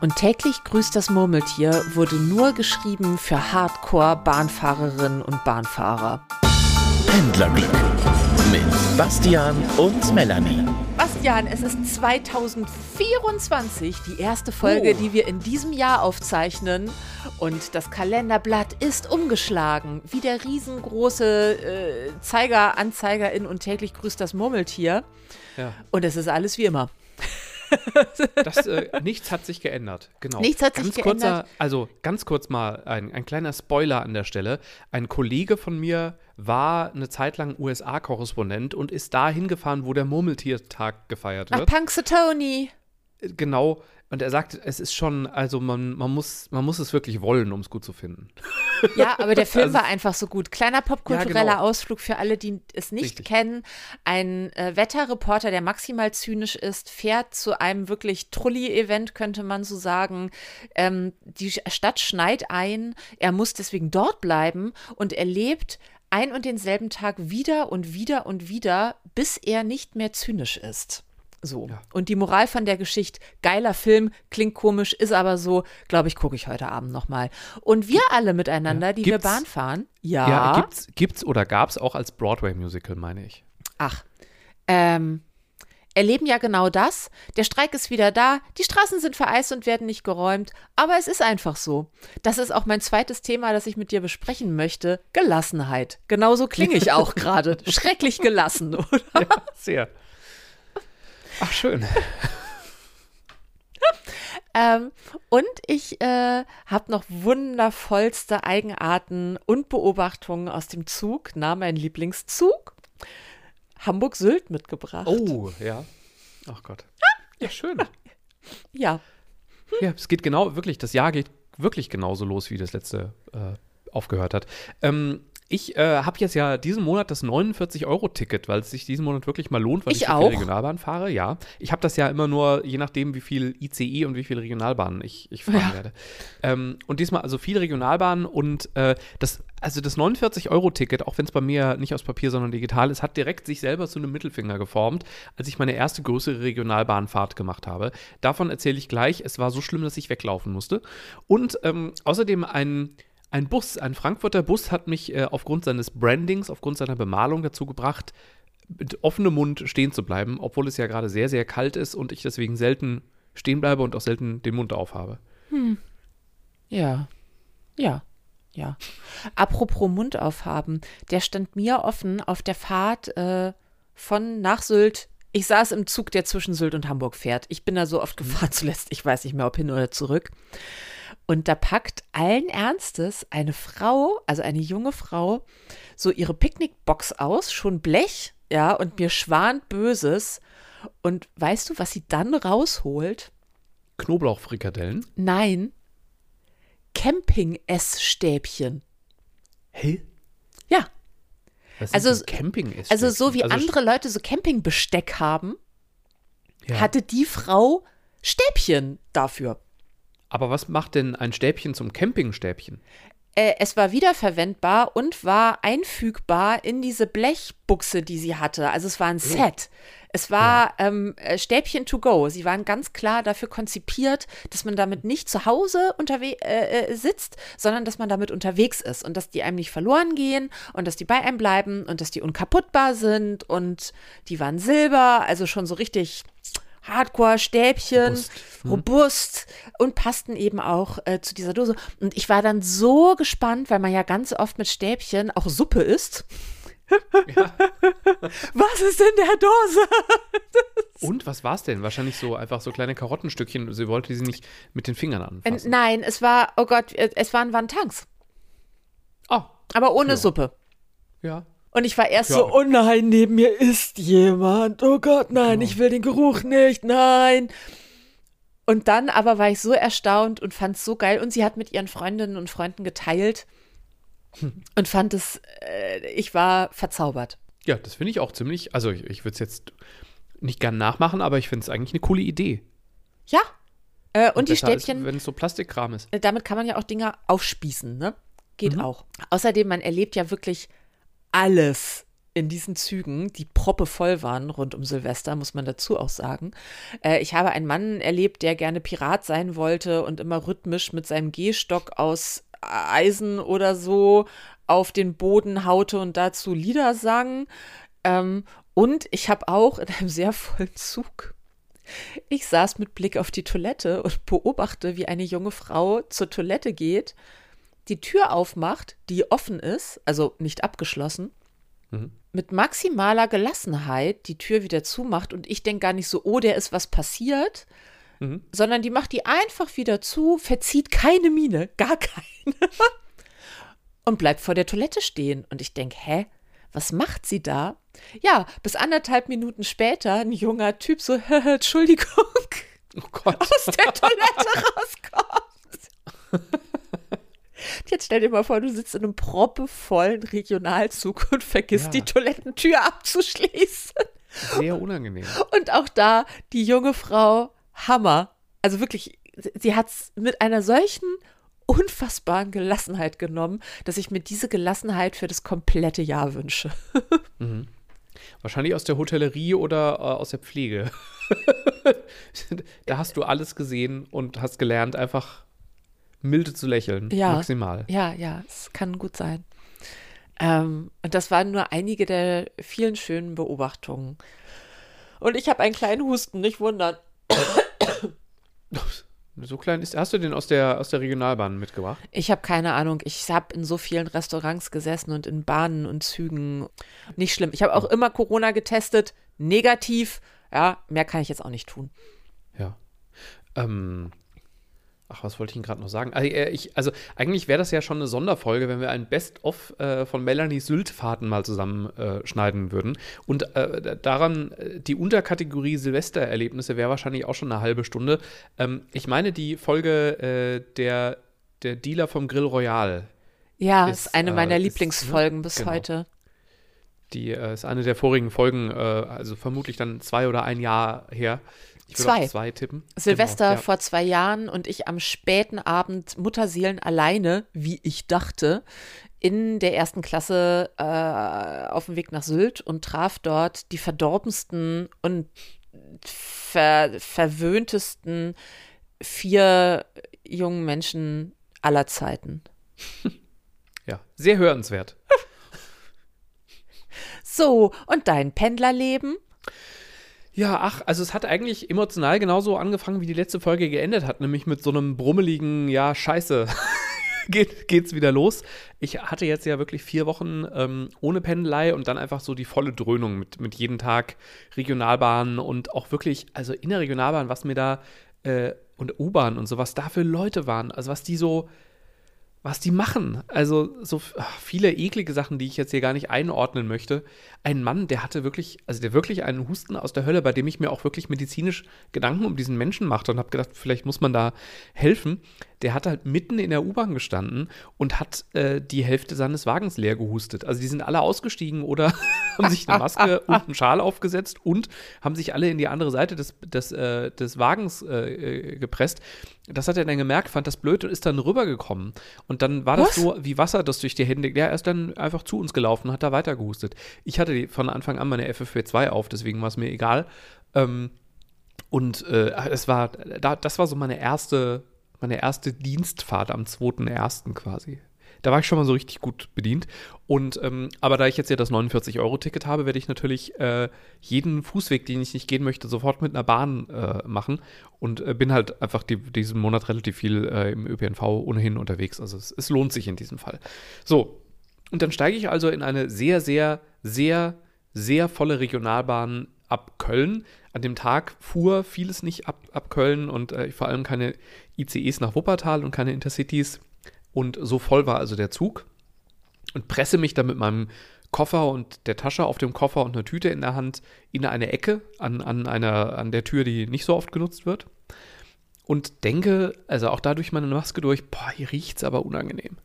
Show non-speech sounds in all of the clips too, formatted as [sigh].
Und täglich grüßt das Murmeltier wurde nur geschrieben für Hardcore-Bahnfahrerinnen und Bahnfahrer. Pendlerglück mit Bastian und Melanie. Bastian, es ist 2024, die erste Folge, Oh. die wir in diesem Jahr aufzeichnen. Und das Kalenderblatt ist umgeschlagen, wie der riesengroße äh, Zeiger, Anzeiger in und täglich grüßt das Murmeltier. Ja. Und es ist alles wie immer. [laughs] Das, äh, nichts hat sich geändert. Genau. Nichts hat sich ganz geändert. Kurzer, also ganz kurz mal ein, ein kleiner Spoiler an der Stelle. Ein Kollege von mir war eine Zeit lang USA-Korrespondent und ist da hingefahren, wo der Murmeltiertag gefeiert wird. Punxsutawney. Genau. Und er sagt, es ist schon, also man, man, muss, man muss es wirklich wollen, um es gut zu finden. Ja, aber der [laughs] Film Also- war einfach so gut. Kleiner popkultureller Ja, genau. Ausflug für alle, die es nicht Richtig. kennen. Ein äh, Wetterreporter, der maximal zynisch ist, fährt zu einem wirklich Trulli-Event, könnte man so sagen. Ähm, die Stadt schneit ein. Er muss deswegen dort bleiben und erlebt ein und denselben Tag wieder und wieder und wieder, bis er nicht mehr zynisch ist. So. Ja. Und die Moral von der Geschichte, geiler Film, klingt komisch, ist aber so, glaube ich, gucke ich heute Abend nochmal. Und wir alle miteinander, Ja. die Gibt's- wir Bahn fahren, ja. Ja, gibt's, gibt's oder gab's auch als Broadway-Musical, meine ich. Ach, ähm, erleben ja genau das. Der Streik ist wieder da, die Straßen sind vereist und werden nicht geräumt, aber es ist einfach so. Das ist auch mein zweites Thema, das ich mit dir besprechen möchte. Gelassenheit. Genauso klinge ich auch [laughs] gerade. Schrecklich gelassen, oder? Ja, sehr. Ach, schön. [laughs] Ähm, und ich äh, habe noch wundervollste Eigenarten und Beobachtungen aus dem Zug, na, mein Lieblingszug, Hamburg-Sylt mitgebracht. Oh, ja. Ach Gott. Ja, schön. [laughs] Ja, Ja, es geht genau, wirklich, das Jahr geht wirklich genauso los, wie das letzte äh, aufgehört hat. Ähm, ich äh, habe jetzt ja diesen Monat das 49-Euro-Ticket, weil es sich diesen Monat wirklich mal lohnt, weil Ich ich, auch. viel Regionalbahn fahre. Ja, ich habe das ja immer nur, je nachdem, wie viel ICE und wie viele Regionalbahnen ich, ich fahren Ja. werde. Ähm, und diesmal also viele Regionalbahnen und äh, das, also das 49-Euro-Ticket, auch wenn es bei mir nicht aus Papier, sondern digital ist, hat direkt sich selber zu einem Mittelfinger geformt, als ich meine erste größere Regionalbahnfahrt gemacht habe. Davon erzähle ich gleich. Es war so schlimm, dass ich weglaufen musste. Und ähm, außerdem ein ein Bus, ein Frankfurter Bus hat mich äh, aufgrund seines Brandings, aufgrund seiner Bemalung dazu gebracht, mit offenem Mund stehen zu bleiben, obwohl es ja gerade sehr, sehr kalt ist und ich deswegen selten stehen bleibe und auch selten den Mund aufhabe. ja, ja, ja. Apropos Mund aufhaben, der stand mir offen auf der Fahrt äh, von nach Sylt. Ich saß im Zug, der zwischen Sylt und Hamburg fährt. Ich bin da so oft gefahren [laughs] zuletzt, ich weiß nicht mehr, ob hin oder zurück. Und da packt allen Ernstes eine Frau, also eine junge Frau, so ihre Picknickbox aus, schon Blech, ja, und mir schwant Böses. Und weißt du, was sie dann rausholt? Knoblauchfrikadellen. Nein, Camping-Essstäbchen. Hä? Ja, Was Also- Camping ist also so wie also, andere Leute so Campingbesteck haben, ja. hatte die Frau Stäbchen dafür. Aber was macht denn ein Stäbchen zum Campingstäbchen? Äh, es war wiederverwendbar und war einfügbar in diese Blechbuchse, die sie hatte. Also es war ein Set. Es war ähm, äh, Stäbchen to go. Sie waren ganz klar dafür konzipiert, dass man damit nicht zu Hause äh, äh, sitzt, sondern dass man damit unterwegs ist und dass die einem nicht verloren gehen und dass die bei einem bleiben und dass die unkaputtbar sind und die waren silber, also schon so richtig Hardcore-Stäbchen, Robust. robust, und passten eben auch äh, zu dieser Dose. Und ich war dann so gespannt, weil man ja ganz oft mit Stäbchen auch Suppe isst. Was ist in der Dose? [laughs] Und was war es denn? Wahrscheinlich so einfach so kleine Karottenstückchen. Sie wollte sie nicht mit den Fingern Äh, anfassen. Nein, es war, oh Gott, äh, es waren Wantans, Oh, aber ohne Ja. Suppe. ja. Und ich war erst Ja. so, oh nein, neben mir ist jemand. Oh Gott, nein, Genau. ich will den Geruch nicht, nein. Und dann aber war ich so erstaunt und fand es so geil. Und sie hat mit ihren Freundinnen und Freunden geteilt und fand es, äh, ich war verzaubert. Ja, das finde ich auch ziemlich. Also, ich, ich würde es jetzt nicht gern nachmachen, aber ich finde es eigentlich eine coole Idee. Ja. Äh, und die Stäbchen, wenn es so Plastikkram ist. äh, damit kann man ja auch Dinge aufspießen, ne? Geht Mhm. auch. Außerdem, man erlebt ja wirklich alles in diesen Zügen, die proppevoll waren rund um Silvester, muss man dazu auch sagen. Äh, ich habe einen Mann erlebt, der gerne Pirat sein wollte und immer rhythmisch mit seinem Gehstock aus Eisen oder so auf den Boden haute und dazu Lieder sang. Ähm, und ich habe auch in einem sehr vollen Zug ich saß mit Blick auf die Toilette und beobachte, wie eine junge Frau zur Toilette geht, die Tür aufmacht, die offen ist, also nicht abgeschlossen, mhm. mit maximaler Gelassenheit die Tür wieder zumacht und ich denke gar nicht so, oh, der ist was passiert, mhm. sondern die macht die einfach wieder zu, verzieht keine Miene, gar keine [laughs] und bleibt vor der Toilette stehen und ich denke, hä, was macht sie da? Ja, bis anderthalb Minuten später ein junger Typ so, [laughs] Entschuldigung, oh Gott. aus der Toilette [laughs] rauskommt. Jetzt stell dir mal vor, du sitzt in einem proppevollen Regionalzug und vergisst ja. die Toilettentür abzuschließen. Sehr unangenehm. Und auch da die junge Frau, Hammer. Also wirklich, sie hat es mit einer solchen unfassbaren Gelassenheit genommen, dass ich mir diese Gelassenheit für das komplette Jahr wünsche. [laughs] Mhm. Wahrscheinlich aus der Hotellerie oder äh, aus der Pflege. [laughs] da hast du alles gesehen und hast gelernt, einfach milde zu lächeln. Ja, maximal. Ja, ja, es kann gut sein. Ähm, und das waren nur einige der vielen schönen Beobachtungen. Und ich habe einen kleinen Husten, nicht wundern. [coughs] So klein ist. Hast du den aus der, aus der Regionalbahn mitgebracht? Ich habe keine Ahnung. Ich habe in so vielen Restaurants gesessen und in Bahnen und Zügen. Nicht schlimm. Ich habe auch immer Corona getestet. Negativ. Ja, mehr kann ich jetzt auch nicht tun. Ja. Ähm, Ach, was wollte ich Ihnen gerade noch sagen? Also, ich, also eigentlich wäre das ja schon eine Sonderfolge, wenn wir ein Best-of äh, von Melanie Sylt-Fahrten mal zusammenschneiden äh, würden. Und äh, daran, äh, die Unterkategorie Silvestererlebnisse wäre wahrscheinlich auch schon eine halbe Stunde. Ähm, ich meine, die Folge äh, der, der Dealer vom Grill Royal. Ja, ist, ist eine meiner Lieblingsfolgen ist, bis genau. heute. Die ist eine der vorigen Folgen, also vermutlich dann zwei oder ein Jahr her. Zwei. zwei tippen. Silvester genau, ja. vor zwei Jahren und ich am späten Abend Mutterseelen alleine, wie ich dachte, in der ersten Klasse äh, auf dem Weg nach Sylt und traf dort die verdorbensten und ver verwöhntesten vier jungen Menschen aller Zeiten. Ja, sehr hörenswert. [laughs] So, und dein Pendlerleben? Ja, ach, also es hat eigentlich emotional genauso angefangen, wie die letzte Folge geendet hat, nämlich mit so einem brummeligen, ja, scheiße. [laughs] Geht, geht's wieder los. Ich hatte jetzt ja wirklich vier Wochen ähm, ohne Pendelei und dann einfach so die volle Dröhnung mit, mit jedem Tag Regionalbahn und auch wirklich, also in der Regionalbahn, was mir da äh, und U-Bahn und so, was da für Leute waren, also was die so, was die machen. Also so viele eklige Sachen, die ich jetzt hier gar nicht einordnen möchte. Ein Mann, der hatte wirklich, also der wirklich einen Husten aus der Hölle, bei dem ich mir auch wirklich medizinisch Gedanken um diesen Menschen machte und habe gedacht, vielleicht muss man da helfen der hat halt mitten in der U-Bahn gestanden und hat äh, die Hälfte seines Wagens leer gehustet. Also die sind alle ausgestiegen oder [laughs] haben sich eine Maske [laughs] und einen Schal aufgesetzt und haben sich alle in die andere Seite des, des, äh, des Wagens äh, gepresst. Das hat er dann gemerkt, fand das blöd und ist dann rübergekommen. Und dann war Was? das so wie Wasser, das durch die Hände. Er ist dann einfach zu uns gelaufen und hat da weiter gehustet. Ich hatte von Anfang an meine FFP2 auf, deswegen war es mir egal. Ähm, und äh, es war, da, das war so meine erste meine erste Dienstfahrt am 2.1. quasi. Da war ich schon mal so richtig gut bedient. Und ähm, aber da ich jetzt ja das 49-Euro-Ticket habe, werde ich natürlich äh, jeden Fußweg, den ich nicht gehen möchte, sofort mit einer Bahn äh, machen. Und äh, bin halt einfach die, diesen Monat relativ viel äh, im ÖPNV ohnehin unterwegs. Also es, es lohnt sich in diesem Fall. So, und dann steige ich also in eine sehr, sehr, sehr, sehr volle Regionalbahn ab Köln. An dem Tag fuhr vieles nicht ab, ab Köln und äh, vor allem keine ICEs nach Wuppertal und keine Intercities. Und so voll war also der Zug. Und presse mich dann mit meinem Koffer und der Tasche auf dem Koffer und einer Tüte in der Hand in eine Ecke an, an, einer, an der Tür, die nicht so oft genutzt wird. Und denke, also auch dadurch meine Maske durch, boah, hier riecht es aber unangenehm.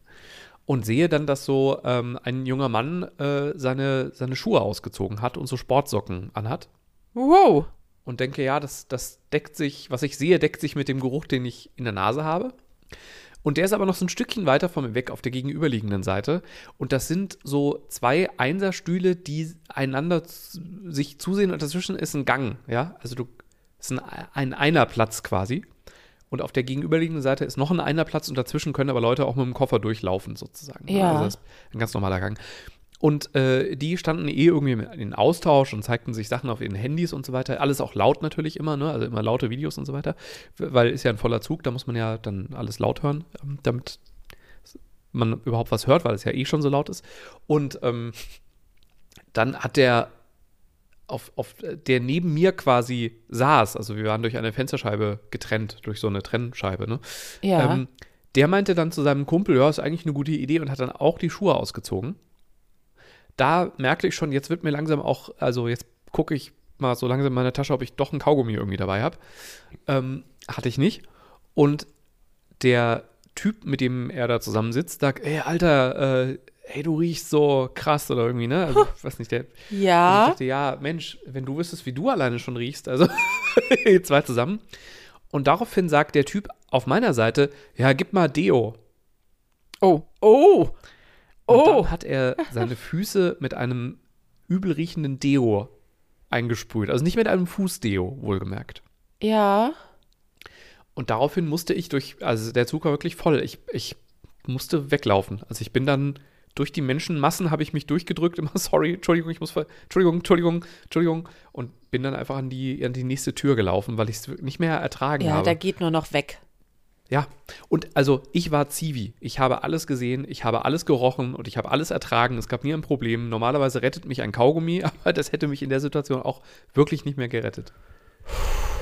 Und sehe dann, dass so ähm, ein junger Mann äh, seine, seine Schuhe ausgezogen hat und so Sportsocken anhat. Wow. Und denke, ja, das, das deckt sich, was ich sehe, deckt sich mit dem Geruch, den ich in der Nase habe. Und der ist aber noch so ein Stückchen weiter von mir weg auf der gegenüberliegenden Seite. Und das sind so zwei Einserstühle, die einander sich zusehen und dazwischen ist ein Gang, ja. Also du, ist ein, ein Einerplatz quasi. Und auf der gegenüberliegenden Seite ist noch ein Einerplatz und dazwischen können aber Leute auch mit dem Koffer durchlaufen, sozusagen. Ja. Also das ist ein ganz normaler Gang. Und äh, die standen eh irgendwie in Austausch und zeigten sich Sachen auf ihren Handys und so weiter. Alles auch laut natürlich immer, ne? Also immer laute Videos und so weiter. Weil ist ja ein voller Zug, da muss man ja dann alles laut hören, ähm, damit man überhaupt was hört, weil es ja eh schon so laut ist. Und ähm, dann hat der auf, auf der neben mir quasi saß, also wir waren durch eine Fensterscheibe getrennt, durch so eine Trennscheibe, ne? Ja. Ähm, der meinte dann zu seinem Kumpel, ja, ist eigentlich eine gute Idee und hat dann auch die Schuhe ausgezogen. Da merkte ich schon, jetzt wird mir langsam auch, also jetzt gucke ich mal so langsam in meine Tasche, ob ich doch ein Kaugummi irgendwie dabei habe. Ähm, hatte ich nicht. Und der Typ, mit dem er da zusammensitzt, sagt, ey, Alter, äh, ey, du riechst so krass oder irgendwie, ne? Also, ich weiß nicht, der, und ich ja. dachte, ja, Mensch, wenn du wüsstest, wie du alleine schon riechst, also [laughs] zwei zusammen. Und daraufhin sagt der Typ auf meiner Seite, ja, gib mal Deo. Oh. Oh. Und Oh. dann hat er seine Füße mit einem übel riechenden Deo eingesprüht. Also nicht mit einem Fußdeo, wohlgemerkt. Ja. Und daraufhin musste ich durch, also der Zug war wirklich voll. Ich, ich musste weglaufen. Also ich bin dann durch die Menschenmassen habe ich mich durchgedrückt, immer [laughs] sorry, Entschuldigung, ich muss, ver Entschuldigung, Entschuldigung, Entschuldigung und bin dann einfach an die, an die nächste Tür gelaufen, weil ich es nicht mehr ertragen Ja, habe. da geht nur noch weg. Ja, und also ich war Zivi. Ich habe alles gesehen, ich habe alles gerochen und ich habe alles ertragen. Es gab nie ein Problem. Normalerweise rettet mich ein Kaugummi, [laughs] aber das hätte mich in der Situation auch wirklich nicht mehr gerettet.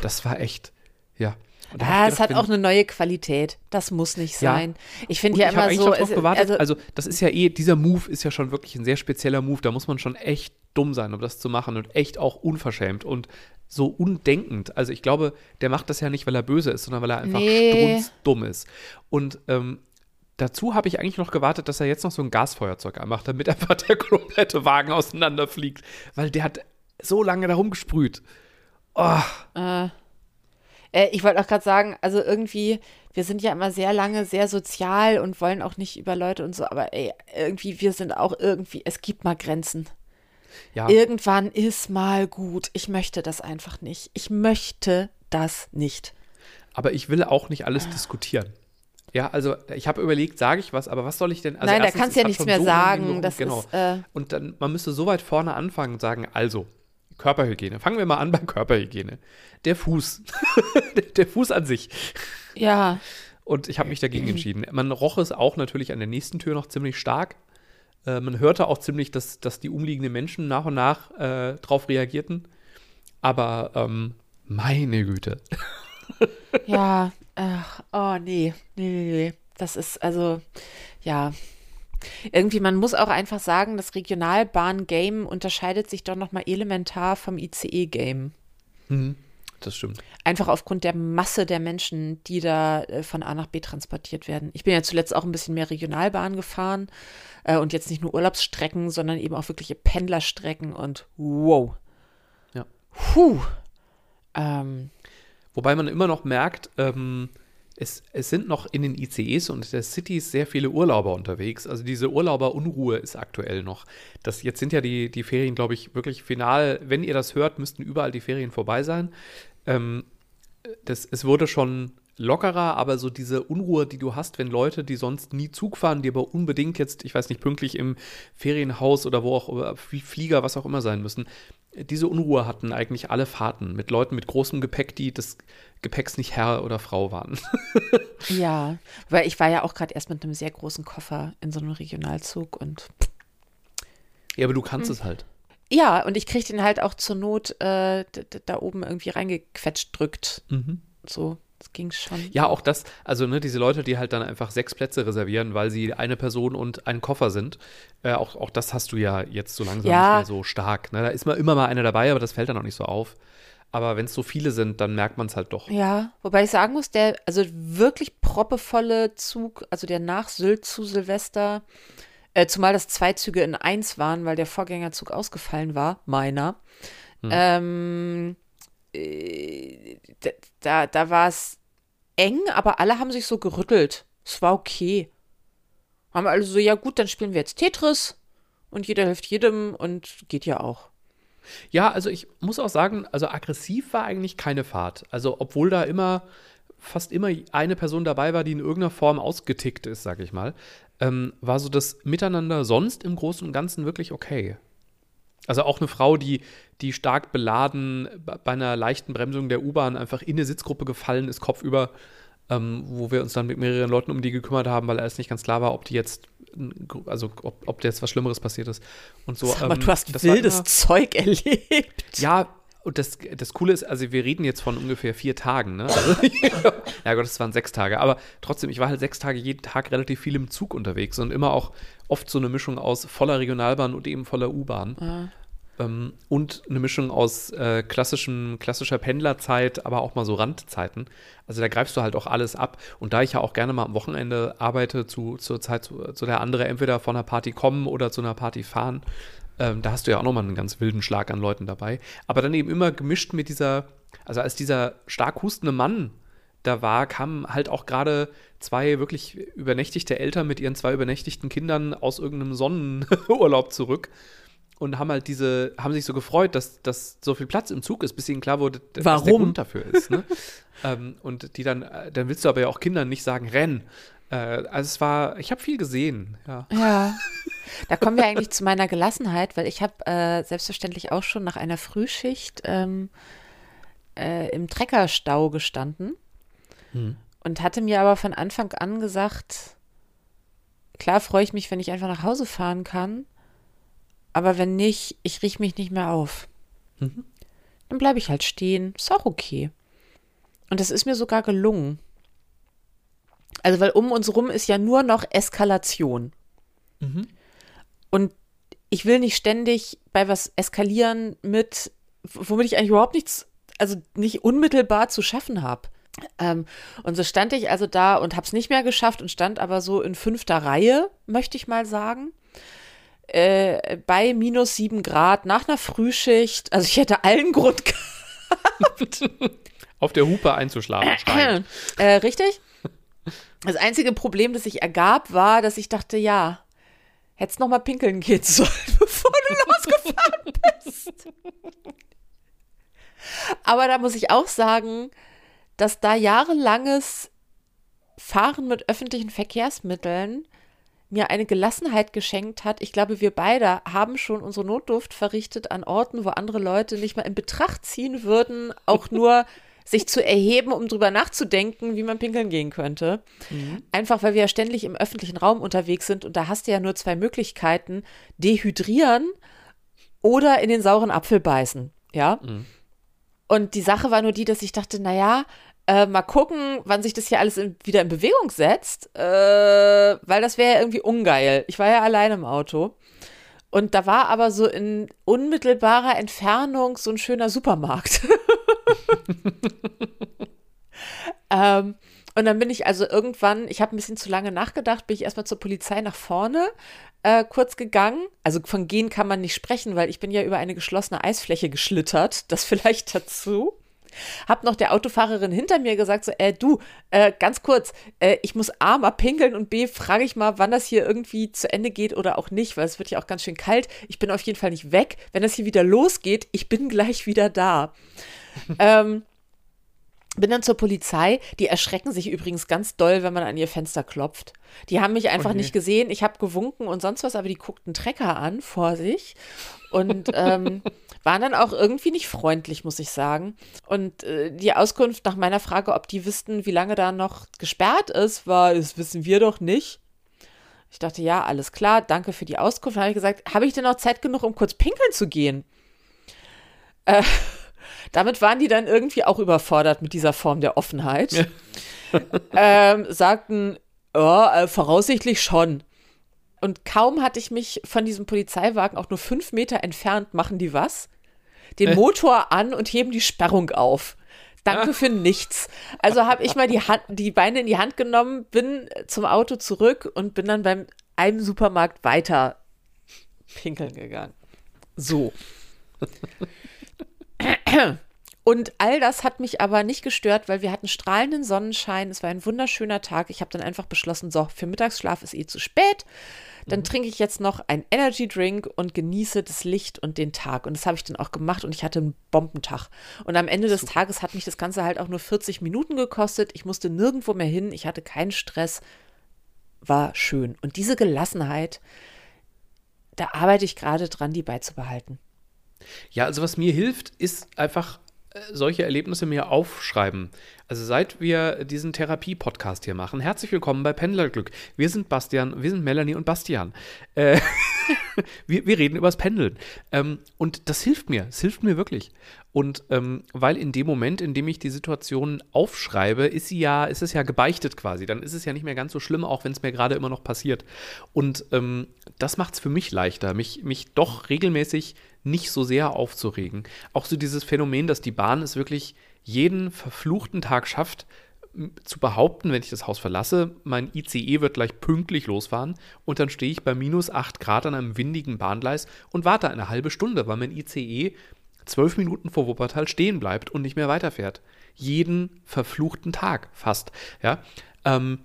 Das war echt, ja. Und Ah, es hat auch eine neue Qualität. Das muss nicht Ja. sein. Ich finde ja ich habe immer eigentlich so. noch drauf es- gewartet. also, Also, das ist ja eh, dieser Move ist ja schon wirklich ein sehr spezieller Move. Da muss man schon echt dumm sein, um das zu machen und echt auch unverschämt und so undenkend. Also, ich glaube, der macht das ja nicht, weil er böse ist, sondern weil er einfach Nee. strunzdumm ist. Und ähm, dazu habe ich eigentlich noch gewartet, dass er jetzt noch so ein Gasfeuerzeug anmacht, damit [laughs] einfach der komplette Wagen auseinanderfliegt. Weil der hat so lange da rumgesprüht. Oh, Äh, ich wollte auch gerade sagen, also irgendwie, wir sind ja immer sehr lange sehr sozial und wollen auch nicht über Leute und so, aber ey, irgendwie, wir sind auch irgendwie, es gibt mal Grenzen. ja. Irgendwann ist mal gut. Ich möchte das einfach nicht. Ich möchte das nicht. Aber ich will auch nicht alles diskutieren. Ja, also ich habe überlegt, sage ich was, aber was soll ich denn? Also Nein, da erstens, kannst es du ja nichts mehr so sagen. genug- Das genau. ist, äh, Und dann, man müsste so weit vorne anfangen und sagen, also, Körperhygiene. Fangen wir mal an bei Körperhygiene. Der Fuß. [laughs] der, Fuß an sich. ja, Und ich habe mich dagegen entschieden. Man roch es auch natürlich an der nächsten Tür noch ziemlich stark. Äh, man hörte auch ziemlich, dass, dass die umliegenden Menschen nach und nach äh, drauf reagierten. Aber ähm, meine Güte. ja, ach, oh nee, nee, nee, nee. Das ist also, ja. Irgendwie, man muss auch einfach sagen, das Regionalbahn-Game unterscheidet sich doch nochmal elementar vom ICE-Game. Das stimmt. Einfach aufgrund der Masse der Menschen, die da äh, von A nach B transportiert werden. Ich bin ja zuletzt auch ein bisschen mehr Regionalbahn gefahren äh, und jetzt nicht nur Urlaubsstrecken, sondern eben auch wirkliche Pendlerstrecken und wow. Ja. Puh. Ähm, Wobei man immer noch merkt, ähm, es, es sind noch in den ICEs und der Cities sehr viele Urlauber unterwegs. Also diese Urlauberunruhe ist aktuell noch. Das, jetzt sind ja die, die Ferien, glaube ich, wirklich final. Wenn ihr das hört, müssten überall die Ferien vorbei sein. Ähm, das, es wurde schon lockerer, aber so diese Unruhe, die du hast, wenn Leute, die sonst nie Zug fahren, die aber unbedingt jetzt, ich weiß nicht, pünktlich im Ferienhaus oder wo auch, Flieger, was auch immer sein müssen, diese Unruhe hatten eigentlich alle Fahrten mit Leuten mit großem Gepäck, die des Gepäcks nicht Herr oder Frau waren. [laughs] ja, weil ich war ja auch gerade erst mit einem sehr großen Koffer in so einem Regionalzug und ja, aber du kannst es halt. ja, und ich krieg den halt auch zur Not äh, da oben irgendwie reingequetscht drückt. So, das ging schon. Ja, auch das, also ne, diese Leute, die halt dann einfach sechs Plätze reservieren, weil sie eine Person und ein Koffer sind, äh, auch, auch das hast du ja jetzt so langsam Ja. nicht mehr so stark. Ne? Da ist mal immer mal einer dabei, aber das fällt dann auch nicht so auf. Aber wenn es so viele sind, dann merkt man es halt doch. Ja, wobei ich sagen muss, der, also wirklich proppevolle Zug, also der nach Sylt zu Silvester, äh, zumal das zwei Züge in eins waren, weil der Vorgängerzug ausgefallen war, meiner. Ähm, äh, da da war es eng, aber alle haben sich so gerüttelt. Es war okay. Haben also so, ja gut, dann spielen wir jetzt Tetris und jeder hilft jedem und geht ja auch. Ja, also ich muss auch sagen, also aggressiv war eigentlich keine Fahrt. Also obwohl da immer fast immer eine Person dabei war, die in irgendeiner Form ausgetickt ist, sag ich mal, ähm, war so das Miteinander sonst im Großen und Ganzen wirklich okay. Also auch eine Frau, die, die stark beladen bei einer leichten Bremsung der U-Bahn einfach in eine Sitzgruppe gefallen ist, kopfüber, ähm, wo wir uns dann mit mehreren Leuten um die gekümmert haben, weil alles nicht ganz klar war, ob die jetzt, also ob, ob jetzt was Schlimmeres passiert ist und so. Sag mal, ähm, du hast wildes immer, Zeug [laughs] erlebt. Ja, und das, das Coole ist, also wir reden jetzt von ungefähr vier Tagen, ne? Also, [laughs] ja Gott, es waren sechs Tage. Aber trotzdem, ich war halt sechs Tage jeden Tag relativ viel im Zug unterwegs und immer auch oft so eine Mischung aus voller Regionalbahn und eben voller U-Bahn. Ah. Ähm, und eine Mischung aus äh, klassischem, klassischer Pendlerzeit, aber auch mal so Randzeiten. Also da greifst du halt auch alles ab. Und da ich ja auch gerne mal am Wochenende arbeite, zu, zur Zeit, zu, zu der andere entweder von einer Party kommen oder zu einer Party fahren, ähm, da hast du ja auch nochmal einen ganz wilden Schlag an Leuten dabei. Aber dann eben immer gemischt mit dieser, also als dieser stark hustende Mann da war, kamen halt auch gerade zwei wirklich übernächtigte Eltern mit ihren zwei übernächtigten Kindern aus irgendeinem Sonnenurlaub zurück und haben halt diese, haben sich so gefreut, dass, dass so viel Platz im Zug ist, bis ihnen klar wurde, Warum? was der Grund dafür ist. Ne? [laughs] ähm, und die dann, äh, dann willst du aber ja auch Kindern nicht sagen, renn. Äh, also es war, ich habe viel gesehen, ja. Ja. Da kommen wir eigentlich zu meiner Gelassenheit, weil ich habe äh, selbstverständlich auch schon nach einer Frühschicht ähm, äh, im Treckerstau gestanden hm. und hatte mir aber von Anfang an gesagt, klar freue ich mich, wenn ich einfach nach Hause fahren kann, aber wenn nicht, ich riech mich nicht mehr auf. Mhm. Dann bleibe ich halt stehen, ist auch okay. Und das ist mir sogar gelungen. Also, weil um uns rum ist ja nur noch Eskalation. Mhm. Und ich will nicht ständig bei was eskalieren mit, womit ich eigentlich überhaupt nichts, also nicht unmittelbar zu schaffen habe. Ähm, und so stand ich also da und habe es nicht mehr geschafft und stand aber so in fünfter Reihe, möchte ich mal sagen. Äh, bei minus sieben Grad nach einer Frühschicht. Also ich hätte allen Grund [laughs] gehabt. Auf der Hupe einzuschlafen. [clears throat] Äh, richtig. Das einzige Problem, das sich ergab, war, dass ich dachte, ja, hättest noch mal pinkeln gehen [laughs] sollen, bevor du losgefahren bist. Aber da muss ich auch sagen, dass da jahrelanges Fahren mit öffentlichen Verkehrsmitteln mir eine Gelassenheit geschenkt hat. Ich glaube, wir beide haben schon unsere Notdurft verrichtet an Orten, wo andere Leute nicht mal in Betracht ziehen würden, auch nur [laughs] sich zu erheben, um drüber nachzudenken, wie man pinkeln gehen könnte. Mhm. Einfach, weil wir ja ständig im öffentlichen Raum unterwegs sind und da hast du ja nur zwei Möglichkeiten: dehydrieren oder in den sauren Apfel beißen. Ja. Mhm. Und die Sache war nur die, dass ich dachte, naja, äh, mal gucken, wann sich das hier alles in, wieder in Bewegung setzt, äh, weil das wäre ja irgendwie ungeil. Ich war ja allein im Auto. Und da war aber so in unmittelbarer Entfernung so ein schöner Supermarkt. [laughs] [laughs] ähm, und dann bin ich also irgendwann, ich habe ein bisschen zu lange nachgedacht, bin ich erstmal zur Polizei nach vorne äh, kurz gegangen. Also von gehen kann man nicht sprechen, weil ich bin ja über eine geschlossene Eisfläche geschlittert. Das [laughs] vielleicht dazu. Hab noch der Autofahrerin hinter mir gesagt, so, äh, du, äh, ganz kurz, äh, ich muss A mal pinkeln und B frage ich mal, wann das hier irgendwie zu Ende geht oder auch nicht, weil es wird ja auch ganz schön kalt. Ich bin auf jeden Fall nicht weg. Wenn das hier wieder losgeht, ich bin gleich wieder da. Ähm, bin dann zur Polizei. Die erschrecken sich übrigens ganz doll, wenn man an ihr Fenster klopft. Die haben mich einfach okay. nicht gesehen. Ich habe gewunken und sonst was, aber die guckten Trecker an vor sich und ähm, [laughs] waren dann auch irgendwie nicht freundlich, muss ich sagen. Und äh, die Auskunft nach meiner Frage, ob die wüssten, wie lange da noch gesperrt ist, war, das wissen wir doch nicht. Ich dachte, ja, alles klar, danke für die Auskunft. Dann habe ich gesagt, habe ich denn noch Zeit genug, um kurz pinkeln zu gehen? Äh, damit waren die dann irgendwie auch überfordert mit dieser Form der Offenheit. [laughs] Ähm, sagten, ja, äh, voraussichtlich schon. Und kaum hatte ich mich von diesem Polizeiwagen auch nur fünf Meter entfernt, machen die was? Den. Motor an und heben die Sperrung auf. Danke für nichts. Also habe ich mal die, Hand, die Beine in die Hand genommen, bin zum Auto zurück und bin dann beim einem Supermarkt weiter pinkeln gegangen. So. Und all das hat mich aber nicht gestört, weil wir hatten strahlenden Sonnenschein. Es war ein wunderschöner Tag. Ich habe dann einfach beschlossen, so, für Mittagsschlaf ist eh zu spät. Dann mhm. trinke ich jetzt noch einen Energy Drink und genieße das Licht und den Tag. Und das habe ich dann auch gemacht und ich hatte einen Bombentag. Und am Ende des Tages hat mich das Ganze halt auch nur 40 Minuten gekostet. Ich musste nirgendwo mehr hin. Ich hatte keinen Stress. War schön. Und diese Gelassenheit, da arbeite ich gerade dran, die beizubehalten. Ja, also was mir hilft, ist einfach äh, solche Erlebnisse mir aufschreiben. Also seit wir diesen Therapie-Podcast hier machen, herzlich willkommen bei Pendlerglück. Wir sind Bastian, wir sind Melanie und Bastian. Äh, [laughs] wir, wir, reden übers Pendeln. Ähm, und das hilft mir, es hilft mir wirklich. Und ähm, weil in dem Moment, in dem ich die Situation aufschreibe, ist sie ja, ist es ja gebeichtet quasi. Dann ist es ja nicht mehr ganz so schlimm, auch wenn es mir gerade immer noch passiert. Und ähm, das macht es für mich leichter, mich, mich doch regelmäßig nicht so sehr aufzuregen. Auch so dieses Phänomen, dass die Bahn es wirklich jeden verfluchten Tag schafft, zu behaupten, wenn ich das Haus verlasse, mein ICE wird gleich pünktlich losfahren und dann stehe ich bei minus 8 Grad an einem windigen Bahngleis und warte eine halbe Stunde, weil mein ICE zwölf Minuten vor Wuppertal stehen bleibt und nicht mehr weiterfährt. Jeden verfluchten Tag fast. Ja. Ähm,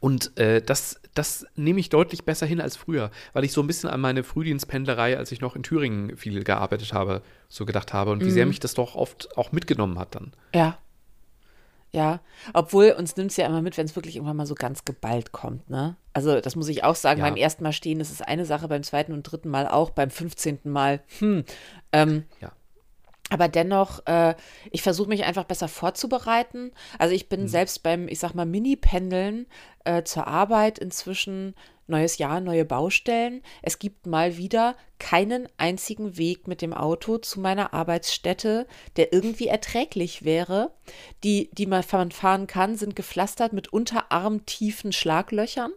und äh, das, das nehme ich deutlich besser hin als früher, weil ich so ein bisschen an meine Frühdienstpendlerei, als ich noch in Thüringen viel gearbeitet habe, so gedacht habe und wie sehr mhm. mich das doch oft auch mitgenommen hat dann. Ja. Ja, obwohl uns nimmt es ja immer mit, wenn es wirklich irgendwann mal so ganz geballt kommt, ne? Also, das muss ich auch sagen, ja. beim ersten Mal stehen, das ist eine Sache, beim zweiten und dritten Mal auch, beim fünfzehnten Mal, hm. Ähm, ja. Aber dennoch, äh, ich versuche mich einfach besser vorzubereiten. Also ich bin mhm. selbst beim, ich sag mal, Mini-Pendeln äh, zur Arbeit inzwischen neues Jahr, neue Baustellen. Es gibt mal wieder keinen einzigen Weg mit dem Auto zu meiner Arbeitsstätte, der irgendwie erträglich wäre. Die, die man fahren kann, sind gepflastert mit unterarmtiefen Schlaglöchern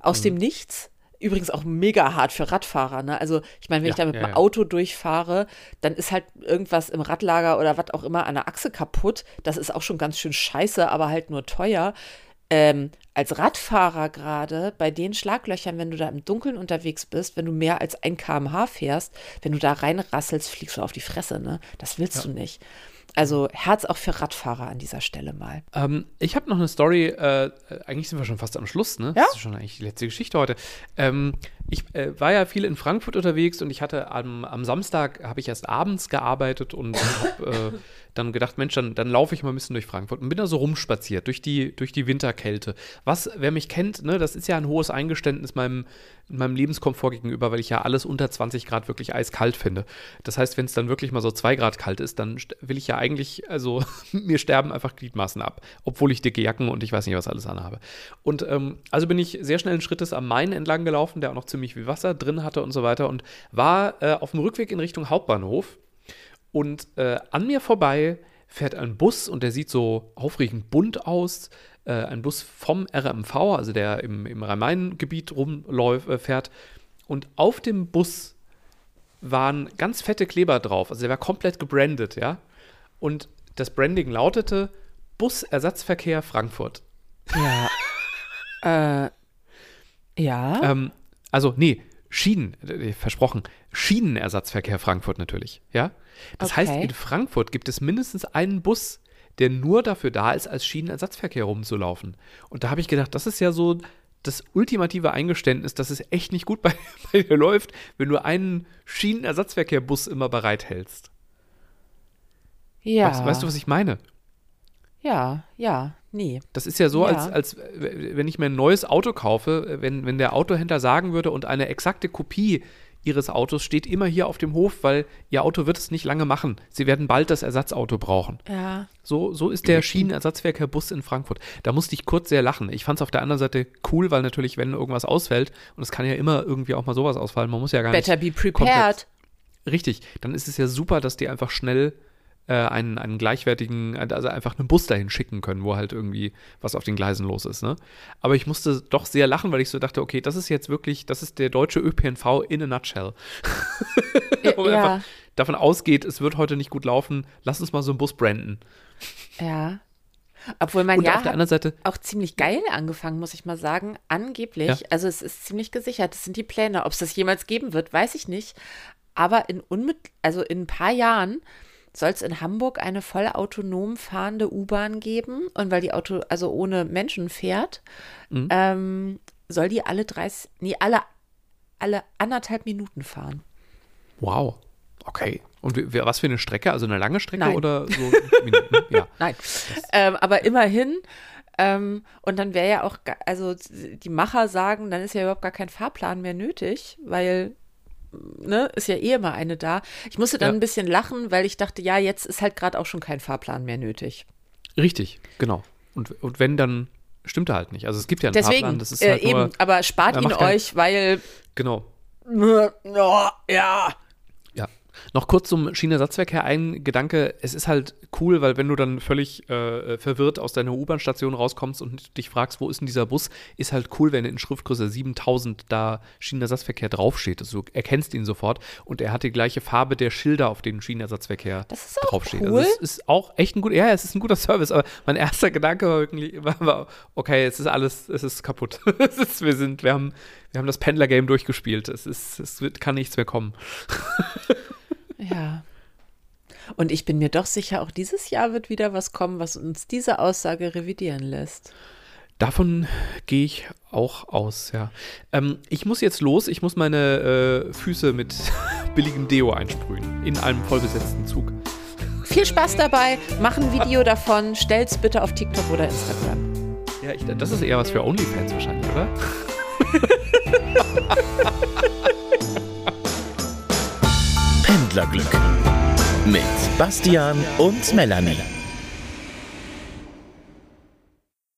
aus mhm. dem Nichts. Übrigens auch mega hart für Radfahrer. Ne? Also ich meine, wenn ja, ich da mit ja, dem Auto durchfahre, dann ist halt irgendwas im Radlager oder was auch immer an der Achse kaputt. Das ist auch schon ganz schön scheiße, aber halt nur teuer. Ähm, als Radfahrer gerade bei den Schlaglöchern, wenn du da im Dunkeln unterwegs bist, wenn du mehr als ein kmh fährst, wenn du da reinrasselst, fliegst du auf die Fresse. Ne? Das willst ja. du nicht. Also Herz auch für Radfahrer an dieser Stelle mal. Ähm, ich habe noch eine Story, äh, eigentlich sind wir schon fast am Schluss, ne? Ja? Das ist schon eigentlich die letzte Geschichte heute. Ähm, ich äh, war ja viel in Frankfurt unterwegs und ich hatte am, am Samstag, habe ich erst abends gearbeitet und [laughs] habe äh, dann gedacht, Mensch, dann, dann laufe ich mal ein bisschen durch Frankfurt und bin da so rumspaziert, durch die, durch die Winterkälte. Was, wer mich kennt, ne, das ist ja ein hohes Eingeständnis meinem, meinem Lebenskomfort gegenüber, weil ich ja alles unter 20 Grad wirklich eiskalt finde. Das heißt, wenn es dann wirklich mal so 2 Grad kalt ist, dann will ich ja eigentlich, also [laughs] mir sterben einfach Gliedmaßen ab, obwohl ich dicke Jacken und ich weiß nicht, was alles anhabe. Und ähm, also bin ich sehr schnellen Schrittes am Main entlang gelaufen, der auch noch ziemlich viel Wasser drin hatte und so weiter und war äh, auf dem Rückweg in Richtung Hauptbahnhof und äh, an mir vorbei fährt ein Bus und der sieht so aufregend bunt aus. Äh, ein Bus vom RMV, also der im, im Rhein-Main-Gebiet rumläuft, äh, fährt. Und auf dem Bus waren ganz fette Kleber drauf. Also der war komplett gebrandet, ja. Und das Branding lautete Busersatzverkehr Frankfurt. Ja. [laughs] äh, ja. Ähm, also, nee, Schienen, äh, versprochen, Schienenersatzverkehr Frankfurt natürlich, ja. Das okay. heißt, in Frankfurt gibt es mindestens einen Bus, der nur dafür da ist, als Schienenersatzverkehr rumzulaufen. Und da habe ich gedacht, das ist ja so das ultimative Eingeständnis, dass es echt nicht gut [laughs] bei, bei dir läuft, wenn du einen Schienenersatzverkehrbus immer bereithältst. Ja. Weißt, weißt, du, was ich meine? Ja, ja, nee. Das ist ja so, ja. Als, als wenn ich mir ein neues Auto kaufe, wenn, wenn der Autohändler sagen würde und eine exakte Kopie ihres Autos steht immer hier auf dem Hof, weil ihr Auto wird es nicht lange machen. Sie werden bald das Ersatzauto brauchen. Ja. So, so ist der Schienenersatzverkehrbus in Frankfurt. Da musste ich kurz sehr lachen. Ich fand es auf der anderen Seite cool, weil natürlich, wenn irgendwas ausfällt, und es kann ja immer irgendwie auch mal sowas ausfallen, man muss ja gar Better nicht. Better be prepared. Richtig, dann ist es ja super, dass die einfach schnell äh, einen, einen gleichwertigen, also einfach einen Bus dahin schicken können, wo halt irgendwie was auf den Gleisen los ist. Ne? Aber ich musste doch sehr lachen, weil ich so dachte, okay, das ist jetzt wirklich, das ist der deutsche ÖPNV in a nutshell. [laughs] wo man ja. einfach davon ausgeht, es wird heute nicht gut laufen, lass uns mal so einen Bus branden. Ja. Obwohl man und ja auf der anderen Seite, auch ziemlich geil angefangen, muss ich mal sagen. Angeblich, ja. also es ist ziemlich gesichert, das sind die Pläne. Ob es das jemals geben wird, weiß ich nicht. Aber in, unmit also in ein paar Jahren soll es in Hamburg eine voll autonom fahrende U-Bahn geben. Und weil die Auto, also ohne Menschen fährt, Mhm. ähm, soll die alle 30, nee, alle, alle anderthalb Minuten fahren. Wow. Okay. Und wie- was für eine Strecke? Also eine lange Strecke Nein. oder so [laughs] Minuten? Ja. Nein. Ähm, aber immerhin. Ähm, und dann wäre ja auch, also die Macher sagen, dann ist ja überhaupt gar kein Fahrplan mehr nötig, weil, ne, ist ja eh immer eine da. Ich musste dann Ja. ein bisschen lachen, weil ich dachte, ja, jetzt ist halt gerade auch schon kein Fahrplan mehr nötig. Richtig, genau. Und, und wenn, dann stimmt er halt nicht. Also es gibt ja einen Deswegen, Fahrplan, das ist äh, halt eben, nur, aber spart ihn euch, weil, genau. [laughs] ja. Noch kurz zum Schienenersatzverkehr ein Gedanke. Es ist halt cool, weil wenn du dann völlig äh, verwirrt aus deiner U-Bahn-Station rauskommst und dich fragst, wo ist denn dieser Bus, ist halt cool, wenn in Schriftgröße 7000 da Schienenersatzverkehr draufsteht. Also du erkennst ihn sofort und er hat die gleiche Farbe der Schilder, auf denen Schienenersatzverkehr Das ist auch draufsteht. cool. Also es ist auch echt ein gut, ja, es ist ein guter Service, aber mein erster Gedanke war wirklich, war, war okay, es ist alles, es ist kaputt. [laughs] es ist, wir sind, wir haben, wir haben das Pendler-Game durchgespielt. Es ist, es wird, kann nichts mehr kommen. [laughs] Ja. Und ich bin mir doch sicher, auch dieses Jahr wird wieder was kommen, was uns diese Aussage revidieren lässt. Davon gehe ich auch aus, ja. Ähm, ich muss jetzt los. Ich muss meine äh, Füße mit [laughs] billigem Deo einsprühen. In einem vollbesetzten Zug. Viel Spaß dabei, mach ein Video davon, stell's bitte auf TikTok oder Instagram. Ja, ich, das ist eher was für Onlyfans wahrscheinlich, oder? [laughs] Pendlerglück mit Bastian und Melanie.